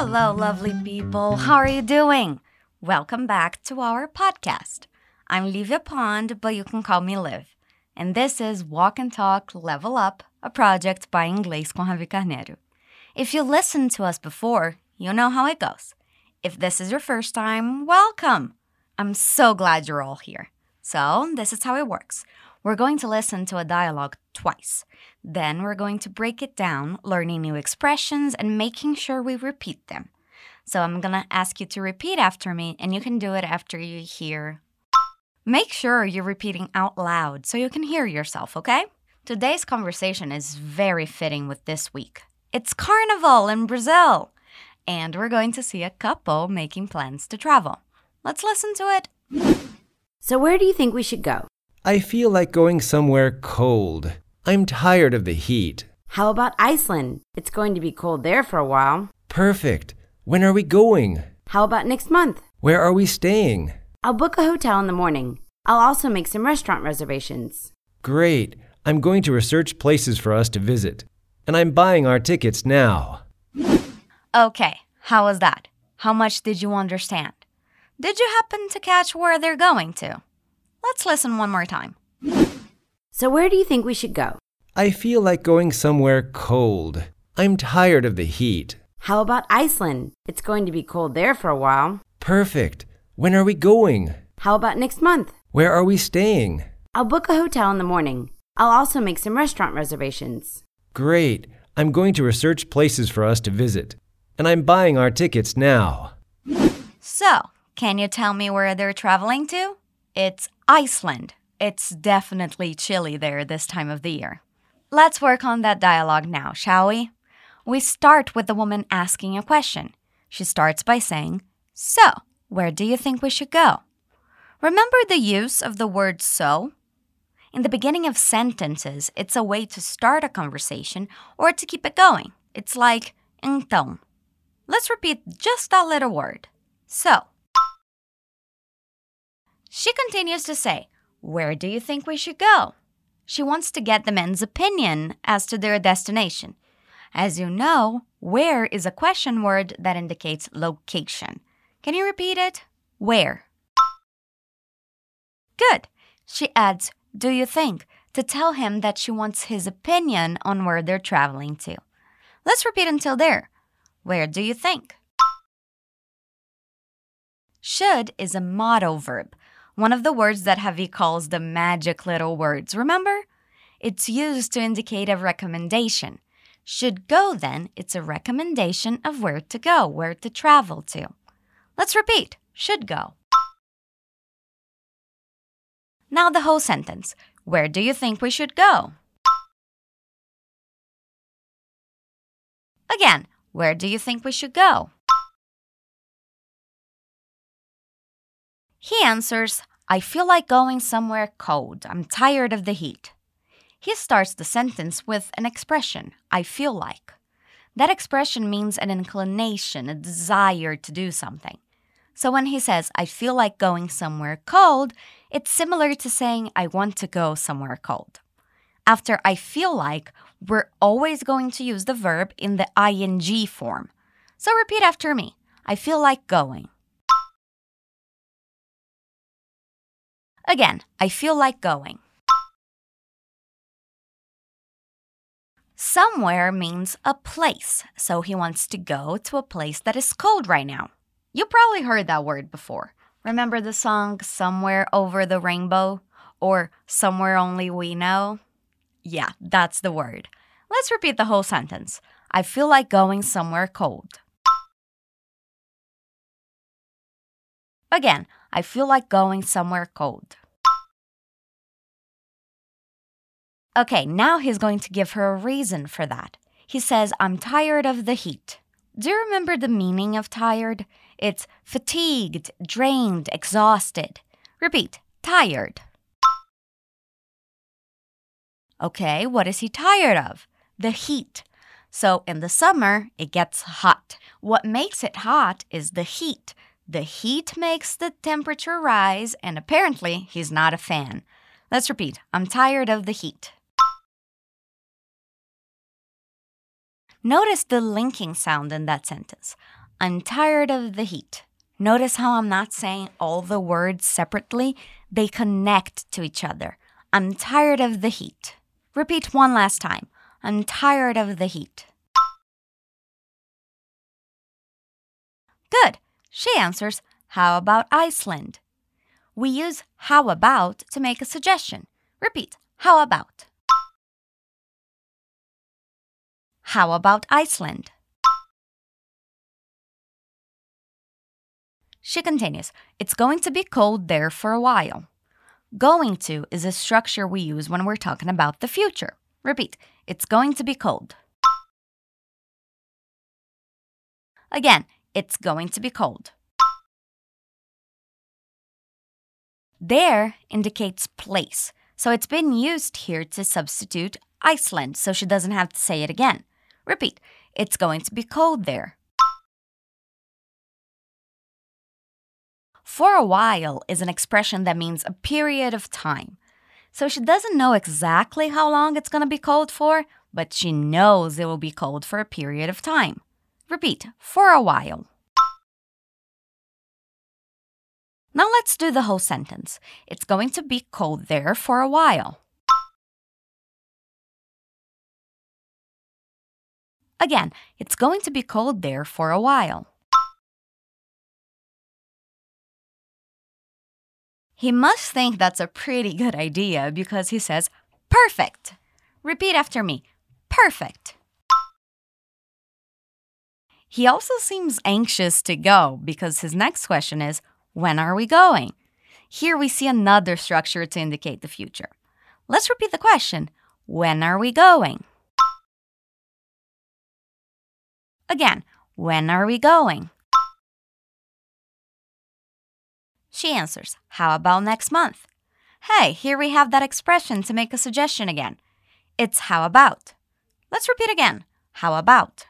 Hello, lovely people. How are you doing? Welcome back to our podcast. I'm Livia Pond, but you can call me Liv. And this is Walk and Talk Level Up, a project by Inglês com Ravi Carneiro. If you listened to us before, you know how it goes. If this is your first time, welcome. I'm so glad you're all here. So, this is how it works. We're going to listen to a dialogue twice. Then we're going to break it down, learning new expressions and making sure we repeat them. So I'm gonna ask you to repeat after me, and you can do it after you hear. Make sure you're repeating out loud so you can hear yourself, okay? Today's conversation is very fitting with this week. It's Carnival in Brazil, and we're going to see a couple making plans to travel. Let's listen to it. So, where do you think we should go? I feel like going somewhere cold. I'm tired of the heat. How about Iceland? It's going to be cold there for a while. Perfect. When are we going? How about next month? Where are we staying? I'll book a hotel in the morning. I'll also make some restaurant reservations. Great. I'm going to research places for us to visit. And I'm buying our tickets now. Okay, how was that? How much did you understand? Did you happen to catch where they're going to? Let's listen one more time. So, where do you think we should go? I feel like going somewhere cold. I'm tired of the heat. How about Iceland? It's going to be cold there for a while. Perfect. When are we going? How about next month? Where are we staying? I'll book a hotel in the morning. I'll also make some restaurant reservations. Great. I'm going to research places for us to visit. And I'm buying our tickets now. So, can you tell me where they're traveling to? It's Iceland. It's definitely chilly there this time of the year. Let's work on that dialogue now, shall we? We start with the woman asking a question. She starts by saying, So, where do you think we should go? Remember the use of the word so? In the beginning of sentences, it's a way to start a conversation or to keep it going. It's like, então. Let's repeat just that little word. So. She continues to say, Where do you think we should go? She wants to get the men's opinion as to their destination. As you know, where is a question word that indicates location. Can you repeat it? Where? Good. She adds, Do you think? to tell him that she wants his opinion on where they're traveling to. Let's repeat until there. Where do you think? Should is a modal verb, one of the words that Javi calls the magic little words, remember? It's used to indicate a recommendation. Should go, then, it's a recommendation of where to go, where to travel to. Let's repeat should go. Now the whole sentence. Where do you think we should go? Again, where do you think we should go? He answers, I feel like going somewhere cold. I'm tired of the heat. He starts the sentence with an expression, I feel like. That expression means an inclination, a desire to do something. So when he says, I feel like going somewhere cold, it's similar to saying, I want to go somewhere cold. After I feel like, we're always going to use the verb in the ing form. So repeat after me I feel like going. Again, I feel like going. Somewhere means a place, so he wants to go to a place that is cold right now. You probably heard that word before. Remember the song Somewhere Over the Rainbow or Somewhere Only We Know? Yeah, that's the word. Let's repeat the whole sentence. I feel like going somewhere cold. Again, I feel like going somewhere cold. Okay, now he's going to give her a reason for that. He says, I'm tired of the heat. Do you remember the meaning of tired? It's fatigued, drained, exhausted. Repeat, tired. Okay, what is he tired of? The heat. So in the summer, it gets hot. What makes it hot is the heat. The heat makes the temperature rise, and apparently, he's not a fan. Let's repeat I'm tired of the heat. Notice the linking sound in that sentence. I'm tired of the heat. Notice how I'm not saying all the words separately? They connect to each other. I'm tired of the heat. Repeat one last time. I'm tired of the heat. Good. She answers, How about Iceland? We use how about to make a suggestion. Repeat, how about? How about Iceland? She continues, It's going to be cold there for a while. Going to is a structure we use when we're talking about the future. Repeat, it's going to be cold. Again, it's going to be cold. There indicates place, so it's been used here to substitute Iceland, so she doesn't have to say it again. Repeat, it's going to be cold there. For a while is an expression that means a period of time. So she doesn't know exactly how long it's going to be cold for, but she knows it will be cold for a period of time. Repeat, for a while. Now let's do the whole sentence. It's going to be cold there for a while. Again, it's going to be cold there for a while. He must think that's a pretty good idea because he says, Perfect. Repeat after me. Perfect. He also seems anxious to go because his next question is, When are we going? Here we see another structure to indicate the future. Let's repeat the question When are we going? Again, when are we going? She answers, How about next month? Hey, here we have that expression to make a suggestion again. It's how about. Let's repeat again. How about?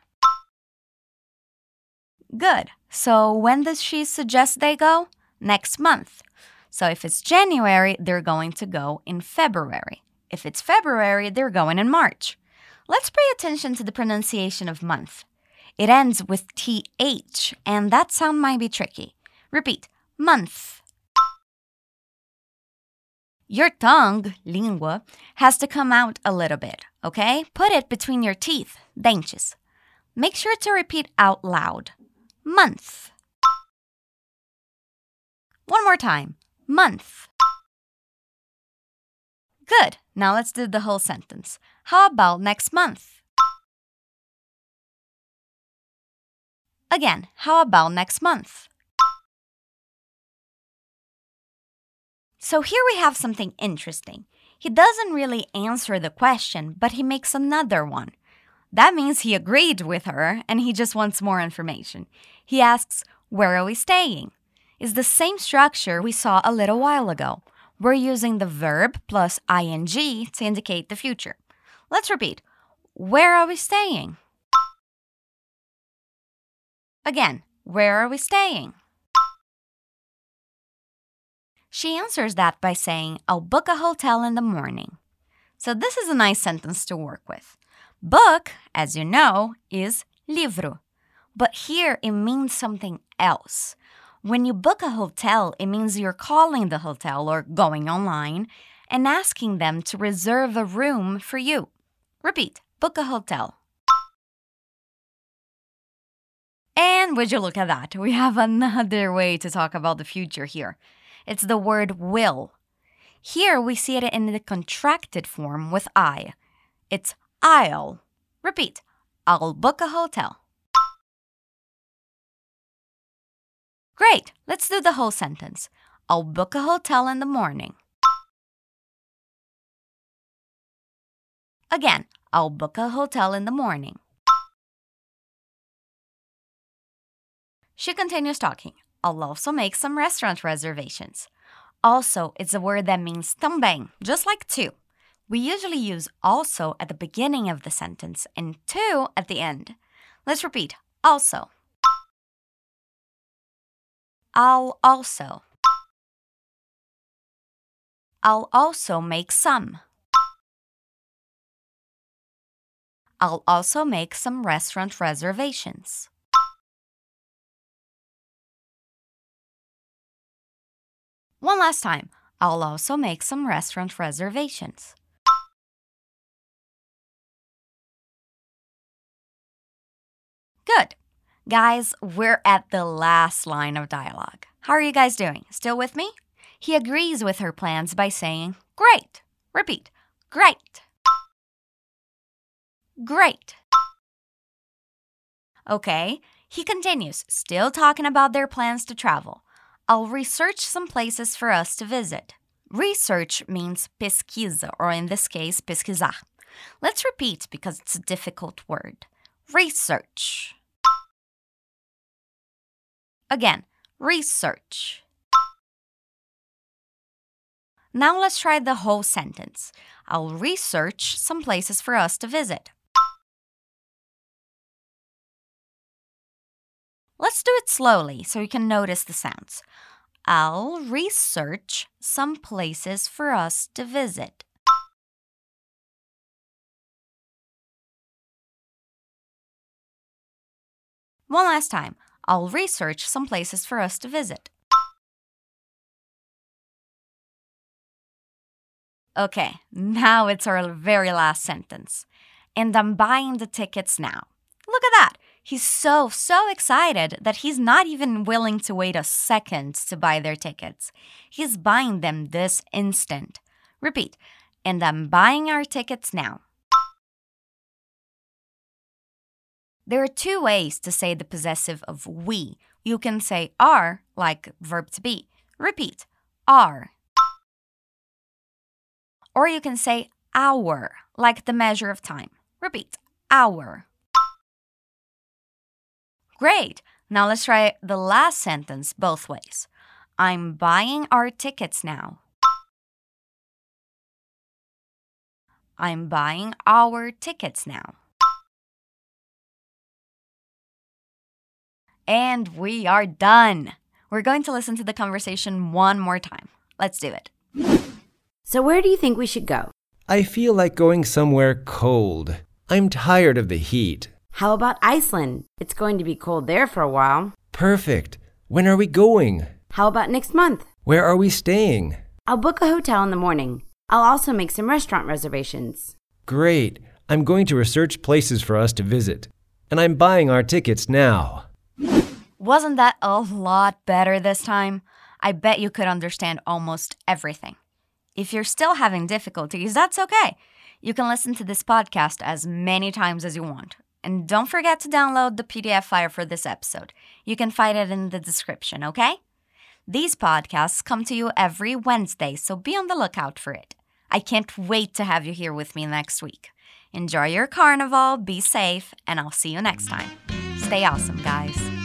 Good. So when does she suggest they go? Next month. So if it's January, they're going to go in February. If it's February, they're going in March. Let's pay attention to the pronunciation of month. It ends with th, and that sound might be tricky. Repeat month. Your tongue, língua, has to come out a little bit, okay? Put it between your teeth, dentes. Make sure to repeat out loud. Month. One more time. Month. Good. Now let's do the whole sentence. How about next month? Again, how about next month? So here we have something interesting. He doesn't really answer the question, but he makes another one. That means he agreed with her and he just wants more information. He asks, Where are we staying? It's the same structure we saw a little while ago. We're using the verb plus ing to indicate the future. Let's repeat. Where are we staying? Again, where are we staying? She answers that by saying, I'll book a hotel in the morning. So this is a nice sentence to work with. Book, as you know, is livro. But here it means something else. When you book a hotel, it means you're calling the hotel or going online and asking them to reserve a room for you. Repeat book a hotel. And would you look at that? We have another way to talk about the future here. It's the word will. Here we see it in the contracted form with I. It's I'll. Repeat I'll book a hotel. Great, let's do the whole sentence. I'll book a hotel in the morning. Again, I'll book a hotel in the morning. She continues talking. I'll also make some restaurant reservations. Also, it's a word that means também, just like to. We usually use also at the beginning of the sentence and to at the end. Let's repeat also. I'll also. I'll also make some. I'll also make some restaurant reservations. One last time. I'll also make some restaurant reservations. Good. Guys, we're at the last line of dialogue. How are you guys doing? Still with me? He agrees with her plans by saying, Great. Repeat, Great. Great. Okay, he continues, still talking about their plans to travel. I'll research some places for us to visit. Research means pesquisa, or in this case, pesquisar. Let's repeat because it's a difficult word. Research. Again, research. Now let's try the whole sentence. I'll research some places for us to visit. Let's do it slowly so you can notice the sounds. I'll research some places for us to visit. One last time. I'll research some places for us to visit. Okay, now it's our very last sentence. And I'm buying the tickets now. Look at that. He's so, so excited that he's not even willing to wait a second to buy their tickets. He's buying them this instant. Repeat, and I'm buying our tickets now. There are two ways to say the possessive of we. You can say are, like verb to be. Repeat, are. Or you can say our, like the measure of time. Repeat, our. Great. Now let's try the last sentence both ways. I'm buying our tickets now. I'm buying our tickets now. And we are done. We're going to listen to the conversation one more time. Let's do it. So, where do you think we should go? I feel like going somewhere cold. I'm tired of the heat. How about Iceland? It's going to be cold there for a while. Perfect. When are we going? How about next month? Where are we staying? I'll book a hotel in the morning. I'll also make some restaurant reservations. Great. I'm going to research places for us to visit. And I'm buying our tickets now. Wasn't that a lot better this time? I bet you could understand almost everything. If you're still having difficulties, that's okay. You can listen to this podcast as many times as you want. And don't forget to download the PDF file for this episode. You can find it in the description, okay? These podcasts come to you every Wednesday, so be on the lookout for it. I can't wait to have you here with me next week. Enjoy your carnival, be safe, and I'll see you next time. Stay awesome, guys.